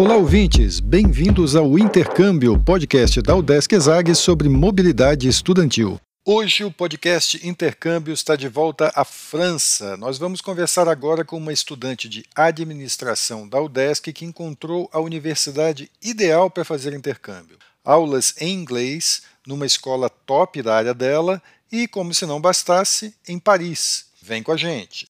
Olá, ouvintes! Bem-vindos ao Intercâmbio, podcast da Udesc Exag sobre mobilidade estudantil. Hoje o podcast Intercâmbio está de volta à França. Nós vamos conversar agora com uma estudante de administração da UDESC que encontrou a universidade ideal para fazer intercâmbio. Aulas em inglês, numa escola top da área dela e, como se não bastasse, em Paris. Vem com a gente!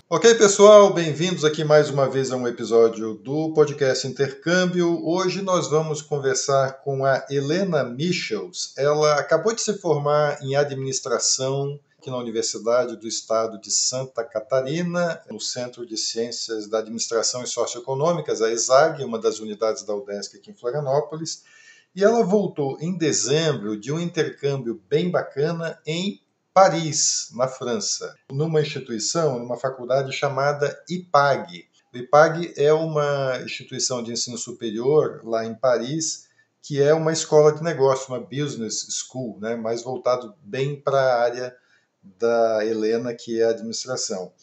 Ok, pessoal, bem-vindos aqui mais uma vez a um episódio do podcast Intercâmbio. Hoje nós vamos conversar com a Helena Michels. Ela acabou de se formar em administração aqui na Universidade do Estado de Santa Catarina, no Centro de Ciências da Administração e Socioeconômicas, a ESAG, uma das unidades da UDESC aqui em Florianópolis. E ela voltou em dezembro de um intercâmbio bem bacana em Paris, na França, numa instituição, numa faculdade chamada IPAG. O IPAG é uma instituição de ensino superior lá em Paris, que é uma escola de negócio, uma business school, né, mais voltado bem para a área da Helena, que é a administração.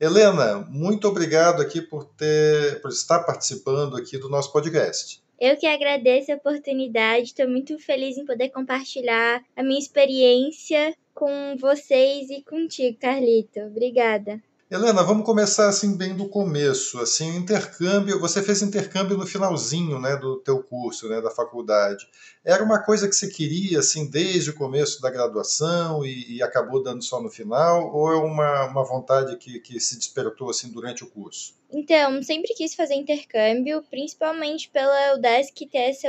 Helena, muito obrigado aqui por ter, por estar participando aqui do nosso podcast. Eu que agradeço a oportunidade, estou muito feliz em poder compartilhar a minha experiência com vocês e contigo, Carlito. Obrigada. Helena, vamos começar assim bem do começo, assim, intercâmbio, você fez intercâmbio no finalzinho, né, do teu curso, né, da faculdade. Era uma coisa que você queria, assim, desde o começo da graduação e, e acabou dando só no final, ou é uma, uma vontade que, que se despertou, assim, durante o curso? Então, sempre quis fazer intercâmbio, principalmente pela UDESC ter essa,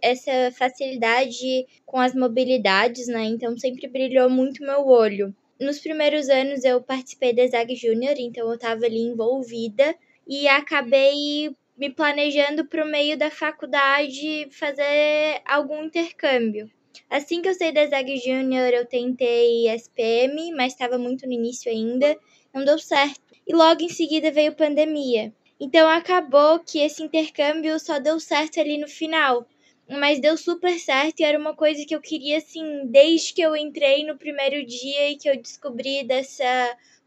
essa facilidade com as mobilidades, né, então sempre brilhou muito meu olho nos primeiros anos eu participei da Zag Júnior, então eu estava ali envolvida e acabei me planejando para o meio da faculdade fazer algum intercâmbio. Assim que eu saí da Zag Júnior, eu tentei SPM, mas estava muito no início ainda, não deu certo. E logo em seguida veio pandemia. Então acabou que esse intercâmbio só deu certo ali no final mas deu super certo e era uma coisa que eu queria assim desde que eu entrei no primeiro dia e que eu descobri dessa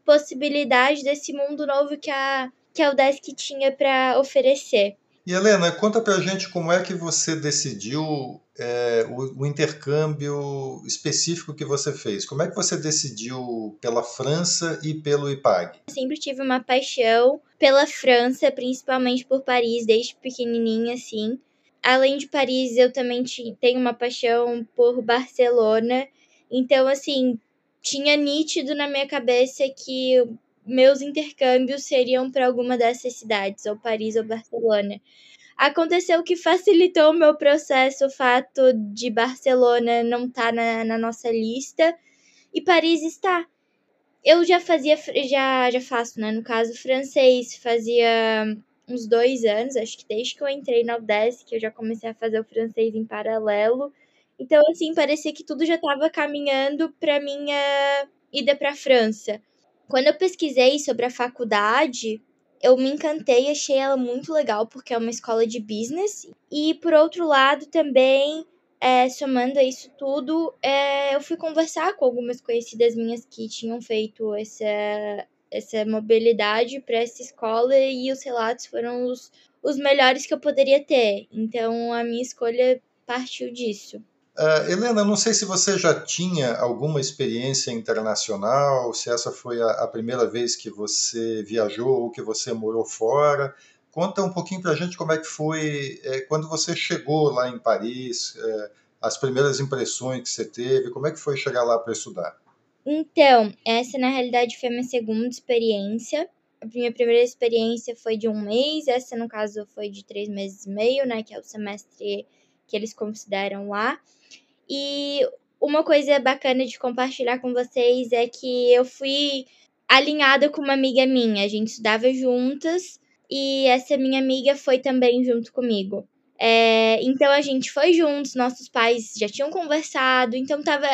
possibilidade desse mundo novo que a que a Udesc tinha para oferecer. E Helena, conta pra gente como é que você decidiu é, o, o, intercâmbio específico que você fez. Como é que você decidiu pela França e pelo IPAG? Eu sempre tive uma paixão pela França, principalmente por Paris, desde pequenininha, assim além de Paris, eu também tenho uma paixão por Barcelona. Então, assim, tinha nítido na minha cabeça que meus intercâmbios seriam para alguma dessas cidades, ou Paris ou Barcelona. Aconteceu que facilitou o meu processo o fato de Barcelona não estar tá na, na nossa lista e Paris está. Eu já fazia, já, já faço, né? No caso, francês, fazia uns dois anos, acho que desde que eu entrei na UDESC, que eu já comecei a fazer o francês em paralelo. Então, assim, parecia que tudo já estava caminhando para minha ida para a França. Quando eu pesquisei sobre a faculdade, eu me encantei, achei ela muito legal, porque é uma escola de business. E, por outro lado, também, é, somando a isso tudo, é, eu fui conversar com algumas conhecidas minhas que tinham feito essa, essa mobilidade para essa escola e os relatos foram os, os melhores que eu poderia ter. Então a minha escolha partiu disso. Uh, Helena, não sei se você já tinha alguma experiência internacional, se essa foi a, a primeira vez que você viajou ou que você morou fora. Conta um pouquinho para a gente como é que foi é, quando você chegou lá em Paris, é, as primeiras impressões que você teve, como é que foi chegar lá para estudar? Então, essa na realidade foi a minha segunda experiência. A minha primeira experiência foi de um mês, essa no caso foi de três meses e meio, né? Que é o semestre que eles consideram lá. E uma coisa bacana de compartilhar com vocês é que eu fui alinhada com uma amiga minha. A gente estudava juntas e essa minha amiga foi também junto comigo. É, então a gente foi juntos, nossos pais já tinham conversado, então tava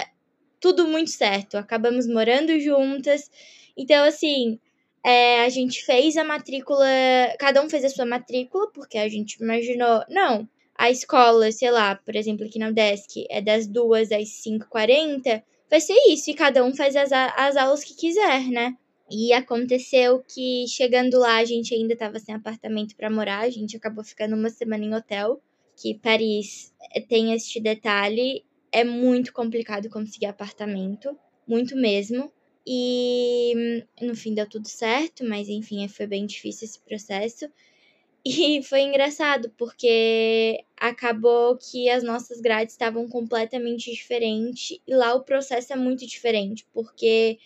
tudo muito certo. Acabamos morando juntas. Então, assim, é, a gente fez a matrícula, cada um fez a sua matrícula, porque a gente imaginou, não, a escola, sei lá, por exemplo, aqui na UDESC, é das duas às 5h40, vai ser isso, e cada um faz as, as aulas que quiser, né? E aconteceu que chegando lá a gente ainda estava sem apartamento para morar, a gente acabou ficando uma semana em hotel, que Paris eh, tem este detalhe, é muito complicado conseguir apartamento, muito mesmo. E no fim deu tudo certo, mas enfim, foi bem difícil esse processo. E foi engraçado, porque acabou que as nossas grades estavam completamente diferentes e lá o processo é muito diferente, porque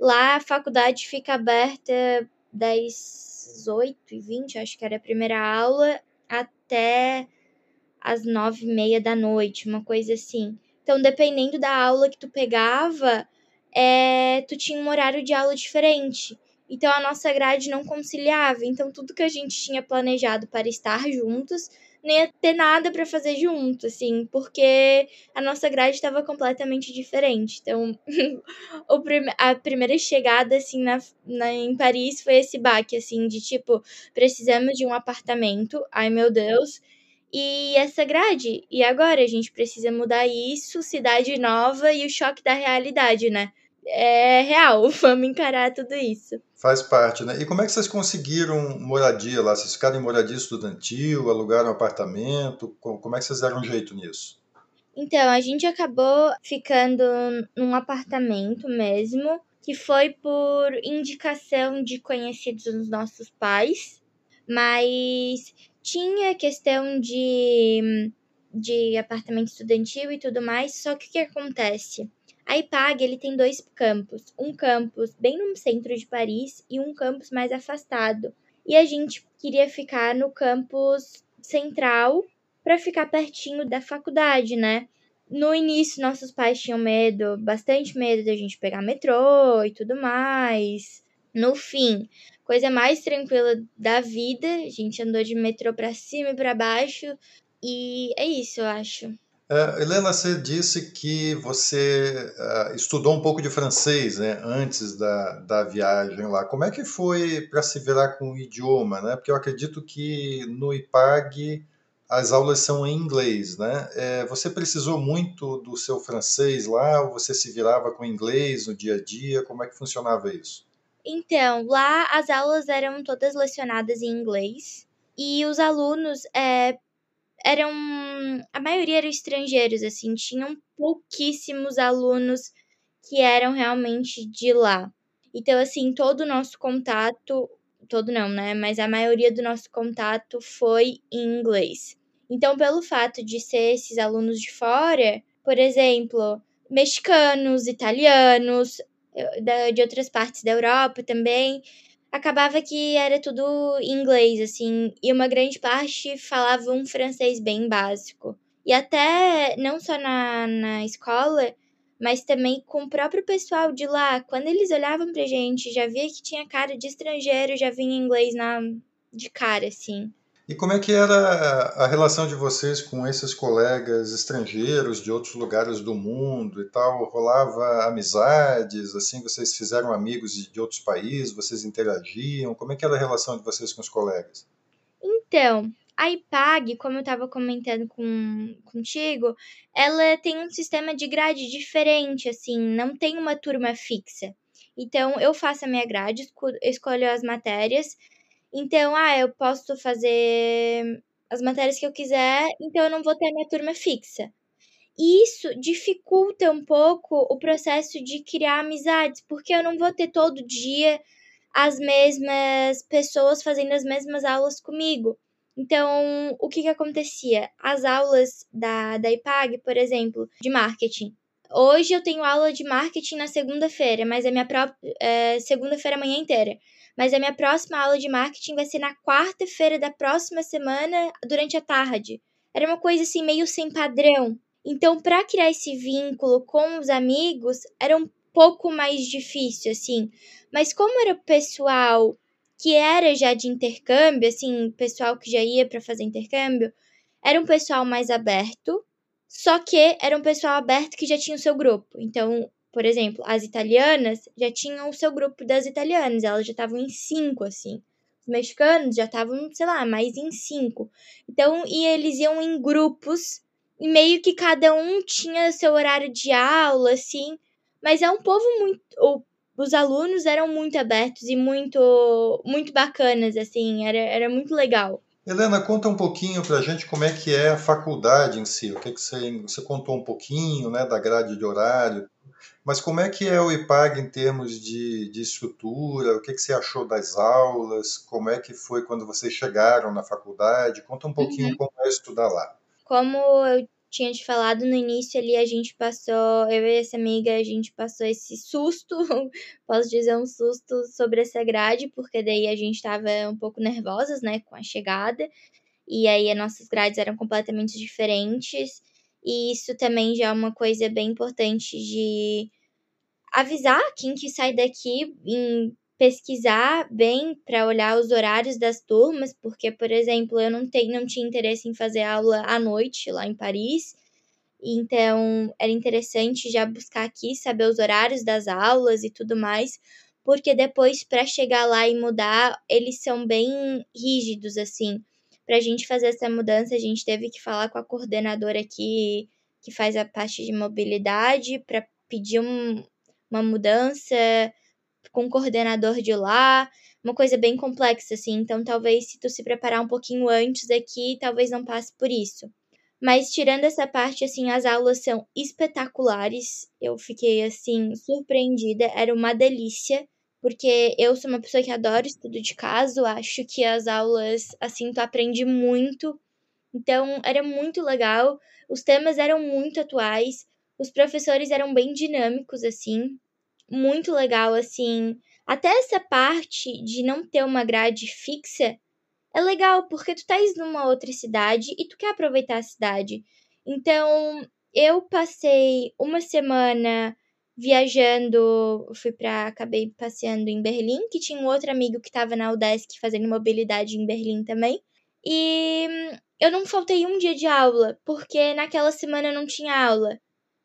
lá a faculdade fica aberta das 8 e 20, acho que era a primeira aula, até as 9 e meia da noite, uma coisa assim. Então, dependendo da aula que tu pegava, é, tu tinha um horário de aula diferente. Então a nossa grade não conciliava. Então tudo que a gente tinha planejado para estar juntos nem ia ter nada para fazer junto, assim, porque a nossa grade estava completamente diferente. Então, o prim a primeira chegada, assim, na, na, em Paris foi esse baque, assim, de tipo, precisamos de um apartamento, ai meu Deus, e essa grade. E agora a gente precisa mudar isso, cidade nova e o choque da realidade, né? é real, vamos encarar tudo isso. Faz parte, né? E como é que vocês conseguiram moradia lá? Vocês ficaram em moradia estudantil, alugaram um apartamento? Como é que vocês deram um jeito nisso? Então, a gente acabou ficando num apartamento mesmo, que foi por indicação de conhecidos dos nossos pais, mas tinha questão de, de apartamento estudantil e tudo mais, só que o que acontece? A IPAG ele tem dois campos, um campus bem no centro de Paris e um campus mais afastado. E a gente queria ficar no campus central para ficar pertinho da faculdade, né? No início, nossos pais tinham medo, bastante medo da gente pegar metrô e tudo mais. No fim, coisa mais tranquila da vida, a gente andou de metrô para cima e para baixo. E é isso, eu acho. Uh, Helena, você disse que você uh, estudou um pouco de francês né, antes da, da viagem lá. Como é que foi para se virar com o idioma? Né? Porque eu acredito que no IPAG as aulas são em inglês. Né? É, você precisou muito do seu francês lá ou você se virava com inglês no dia a dia? Como é que funcionava isso? Então, lá as aulas eram todas lecionadas em inglês e os alunos é, eram. A maioria eram estrangeiros, assim, tinham pouquíssimos alunos que eram realmente de lá. Então, assim, todo o nosso contato, todo não, né? Mas a maioria do nosso contato foi em inglês. Então, pelo fato de ser esses alunos de fora, por exemplo, mexicanos, italianos, de outras partes da Europa também, acabava que era tudo inglês, assim, e uma grande parte falava um francês bem básico. E até, não só na, na escola, mas também com o próprio pessoal de lá, quando eles olhavam pra gente, já via que tinha cara de estrangeiro, já vinha inglês na, de cara, assim. E como é que era a relação de vocês com esses colegas estrangeiros de outros lugares do mundo e tal? Rolava amizades, assim, vocês fizeram amigos de outros países, vocês interagiam? Como é que era a relação de vocês com os colegas? Então, a IPAG, como eu estava comentando com, contigo, ela tem um sistema de grade diferente, assim, não tem uma turma fixa. Então, eu faço a minha grade, escolho as matérias, então, ah, eu posso fazer as matérias que eu quiser, então eu não vou ter minha turma fixa. Isso dificulta um pouco o processo de criar amizades, porque eu não vou ter todo dia as mesmas pessoas fazendo as mesmas aulas comigo. Então, o que, que acontecia? As aulas da, da IPAG, por exemplo, de marketing. Hoje eu tenho aula de marketing na segunda-feira, mas é minha própria é, segunda-feira a manhã inteira mas a minha próxima aula de marketing vai ser na quarta-feira da próxima semana, durante a tarde. Era uma coisa assim meio sem padrão. Então, para criar esse vínculo com os amigos, era um pouco mais difícil, assim. Mas como era pessoal que era já de intercâmbio, assim, pessoal que já ia para fazer intercâmbio, era um pessoal mais aberto, só que era um pessoal aberto que já tinha o seu grupo. Então, por exemplo, as italianas já tinham o seu grupo das italianas, elas já estavam em cinco, assim. Os mexicanos já estavam, sei lá, mais em cinco. Então, e eles iam em grupos, e meio que cada um tinha seu horário de aula, assim. Mas é um povo muito. os alunos eram muito abertos e muito, muito bacanas, assim, era, era muito legal. Helena, conta um pouquinho para a gente como é que é a faculdade em si. O que, é que você, você contou um pouquinho né, da grade de horário, mas como é que é o IPAG em termos de, de estrutura? O que, que você achou das aulas? Como é que foi quando vocês chegaram na faculdade? Conta um pouquinho uhum. como é estudar lá. Como eu tinha te falado no início ali, a gente passou, eu e essa amiga, a gente passou esse susto, posso dizer um susto sobre essa grade, porque daí a gente estava um pouco nervosas, né, com a chegada, e aí as nossas grades eram completamente diferentes, e isso também já é uma coisa bem importante de avisar quem que sai daqui em pesquisar bem para olhar os horários das turmas, porque, por exemplo, eu não, tenho, não tinha interesse em fazer aula à noite lá em Paris, então era interessante já buscar aqui, saber os horários das aulas e tudo mais, porque depois para chegar lá e mudar, eles são bem rígidos assim. Para a gente fazer essa mudança, a gente teve que falar com a coordenadora aqui que faz a parte de mobilidade para pedir um, uma mudança com o coordenador de lá, uma coisa bem complexa, assim. Então, talvez se tu se preparar um pouquinho antes aqui, talvez não passe por isso. Mas tirando essa parte, assim, as aulas são espetaculares. Eu fiquei, assim, surpreendida. Era uma delícia. Porque eu sou uma pessoa que adora estudo de caso. Acho que as aulas, assim, tu aprende muito. Então, era muito legal. Os temas eram muito atuais. Os professores eram bem dinâmicos, assim muito legal, assim. Até essa parte de não ter uma grade fixa é legal, porque tu estás numa outra cidade e tu quer aproveitar a cidade. Então, eu passei uma semana viajando, fui para acabei passeando em Berlim, que tinha um outro amigo que estava na UDESC fazendo mobilidade em Berlim também. E eu não faltei um dia de aula, porque naquela semana não tinha aula.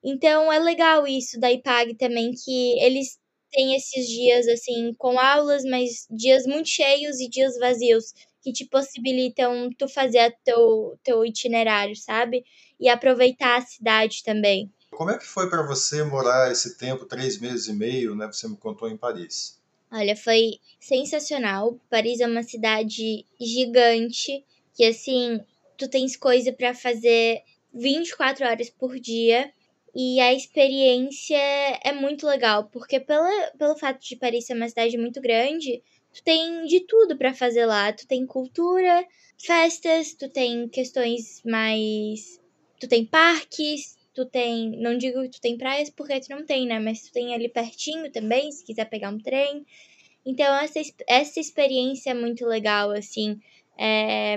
Então é legal isso da IPAG também, que eles têm esses dias assim com aulas, mas dias muito cheios e dias vazios, que te possibilitam tu fazer teu, teu itinerário, sabe? E aproveitar a cidade também. Como é que foi para você morar esse tempo, três meses e meio, né? Você me contou em Paris. Olha, foi sensacional. Paris é uma cidade gigante, que assim, tu tens coisa para fazer 24 horas por dia. E a experiência é muito legal, porque pela, pelo fato de Paris ser uma cidade muito grande, tu tem de tudo para fazer lá. Tu tem cultura, festas, tu tem questões mais. Tu tem parques, tu tem. Não digo que tu tem praias porque tu não tem, né? Mas tu tem ali pertinho também, se quiser pegar um trem. Então, essa, essa experiência é muito legal, assim. É,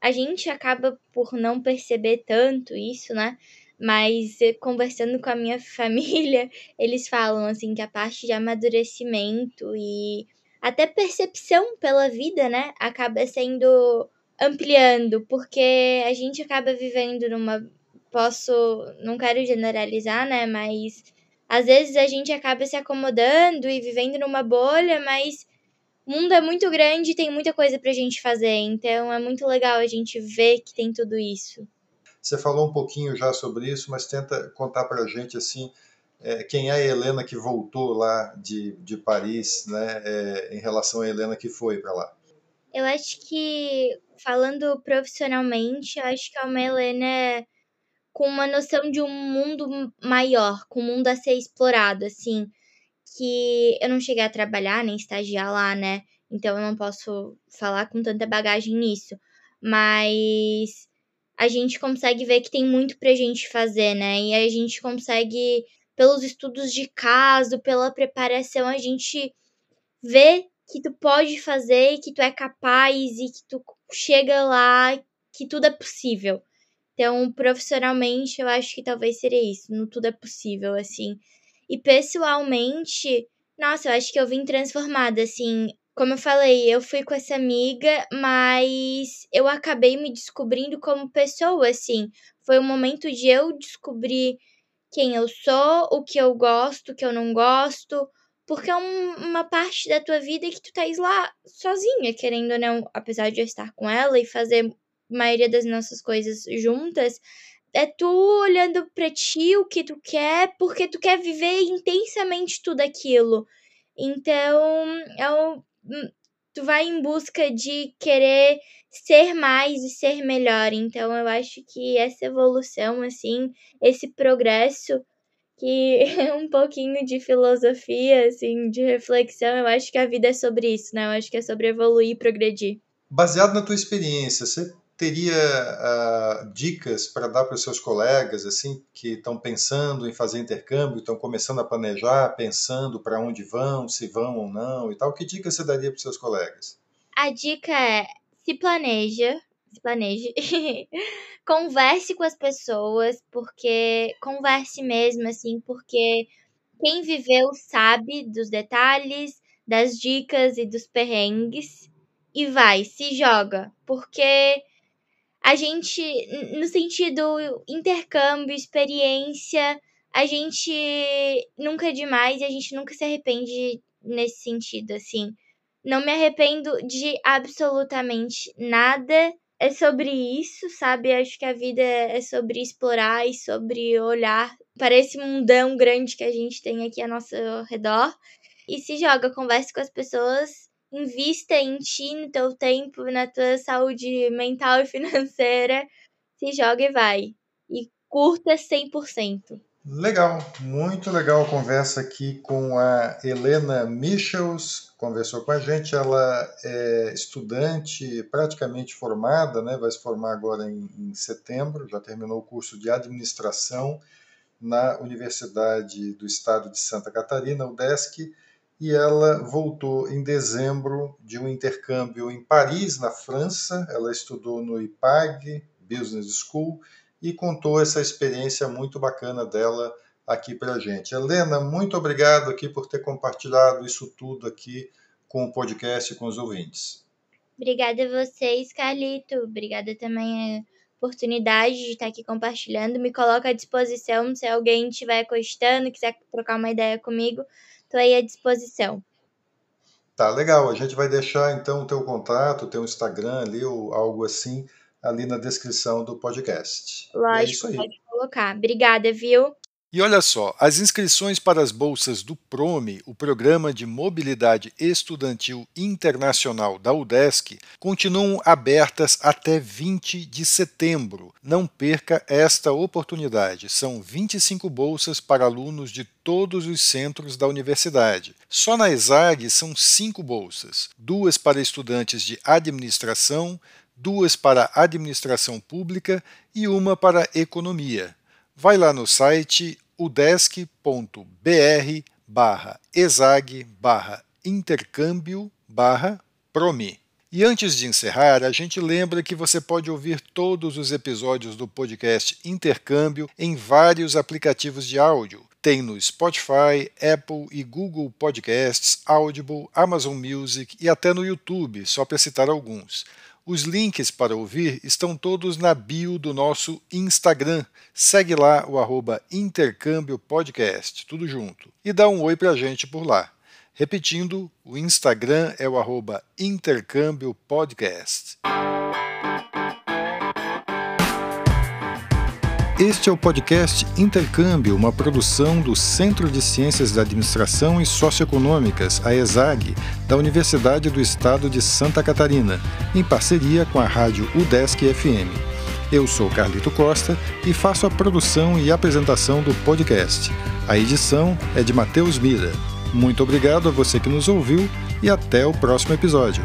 a gente acaba por não perceber tanto isso, né? Mas eh, conversando com a minha família, eles falam assim que a parte de amadurecimento e até percepção pela vida, né, acaba sendo ampliando, porque a gente acaba vivendo numa posso, não quero generalizar, né, mas às vezes a gente acaba se acomodando e vivendo numa bolha, mas o mundo é muito grande e tem muita coisa pra gente fazer, então é muito legal a gente ver que tem tudo isso. Você falou um pouquinho já sobre isso, mas tenta contar para a gente assim é, quem é a Helena que voltou lá de, de Paris, né, é, em relação à Helena que foi para lá. Eu acho que, falando profissionalmente, eu acho que é uma Helena com uma noção de um mundo maior, com um mundo a ser explorado, assim, que eu não cheguei a trabalhar nem estagiar lá, né? Então eu não posso falar com tanta bagagem nisso. Mas a gente consegue ver que tem muito pra gente fazer, né? E a gente consegue, pelos estudos de caso, pela preparação, a gente vê que tu pode fazer, que tu é capaz e que tu chega lá, que tudo é possível. Então, profissionalmente, eu acho que talvez seria isso, no tudo é possível, assim. E pessoalmente, nossa, eu acho que eu vim transformada, assim. como eu falei, eu fui com essa amiga, mas eu acabei me descobrindo como pessoa, assim. Foi um momento de eu descobrir quem eu sou, o que eu gosto, o que eu não gosto, porque é um, uma parte da tua vida que tu tá lá sozinha, querendo ou não, apesar de eu estar com ela e fazer maioria das nossas coisas juntas, é tu olhando pra ti o que tu quer, porque tu quer viver intensamente tudo aquilo. Então, é um, Hum, tu vai em busca de querer ser mais e ser melhor. Então eu acho que essa evolução, assim, esse progresso, que é um pouquinho de filosofia, assim, de reflexão, eu acho que a vida é sobre isso, né? Eu acho que é sobre evoluir e progredir. Baseado na tua experiência, você teria uh, dicas para dar para os seus colegas assim que estão pensando em fazer intercâmbio, estão começando a planejar, pensando para onde vão, se vão ou não e tal? Que dicas você daria para os seus colegas? A dica é se planeja, se planeje, converse com as pessoas, porque converse mesmo assim, porque quem viveu sabe dos detalhes, das dicas e dos perrengues e vai, se joga, porque a gente, no sentido intercâmbio, experiência, a gente nunca é demais e a gente nunca se arrepende nesse sentido, assim. Não me arrependo de absolutamente nada. É sobre isso, sabe? Acho que a vida é sobre explorar e sobre olhar para esse mundão grande que a gente tem aqui ao nosso redor. E se joga, converse com as pessoas invista em ti, no teu tempo, na tua saúde mental e financeira. Se joga e vai. E curta 100%. Legal, muito legal a conversa aqui com a Helena Michels, conversou com a gente. Ela é estudante praticamente formada, né? vai se formar agora em, em setembro, já terminou o curso de administração na Universidade do Estado de Santa Catarina, UDESC, e ela voltou em dezembro de um intercâmbio em Paris, na França. Ela estudou no IPAG Business School e contou essa experiência muito bacana dela aqui para a gente. Helena, muito obrigado aqui por ter compartilhado isso tudo aqui com o podcast e com os ouvintes. Obrigada a vocês, Carlito. Obrigada também a oportunidade de estar aqui compartilhando. Me coloco à disposição se alguém estiver gostando, quiser trocar uma ideia comigo Estou aí à disposição. Tá, legal. A gente vai deixar então o teu contato, o teu Instagram ali ou algo assim ali na descrição do podcast. Lógico, é pode colocar. Obrigada, viu? E olha só, as inscrições para as bolsas do PROME, o Programa de Mobilidade Estudantil Internacional da UDESC, continuam abertas até 20 de setembro. Não perca esta oportunidade. São 25 bolsas para alunos de todos os centros da universidade. Só na ESAG são cinco bolsas: duas para estudantes de administração, duas para administração pública e uma para economia. Vai lá no site udesc.br barra exag barra intercâmbio barra promi. E antes de encerrar, a gente lembra que você pode ouvir todos os episódios do podcast Intercâmbio em vários aplicativos de áudio. Tem no Spotify, Apple e Google Podcasts, Audible, Amazon Music e até no YouTube, só para citar alguns. Os links para ouvir estão todos na bio do nosso Instagram. Segue lá o arroba Intercâmbio Podcast, tudo junto. E dá um oi pra gente por lá. Repetindo, o Instagram é o arroba Intercâmbio Podcast. Este é o podcast Intercâmbio, uma produção do Centro de Ciências da Administração e Socioeconômicas, a ESAG, da Universidade do Estado de Santa Catarina, em parceria com a rádio UDESC FM. Eu sou Carlito Costa e faço a produção e apresentação do podcast. A edição é de Matheus Mira. Muito obrigado a você que nos ouviu e até o próximo episódio.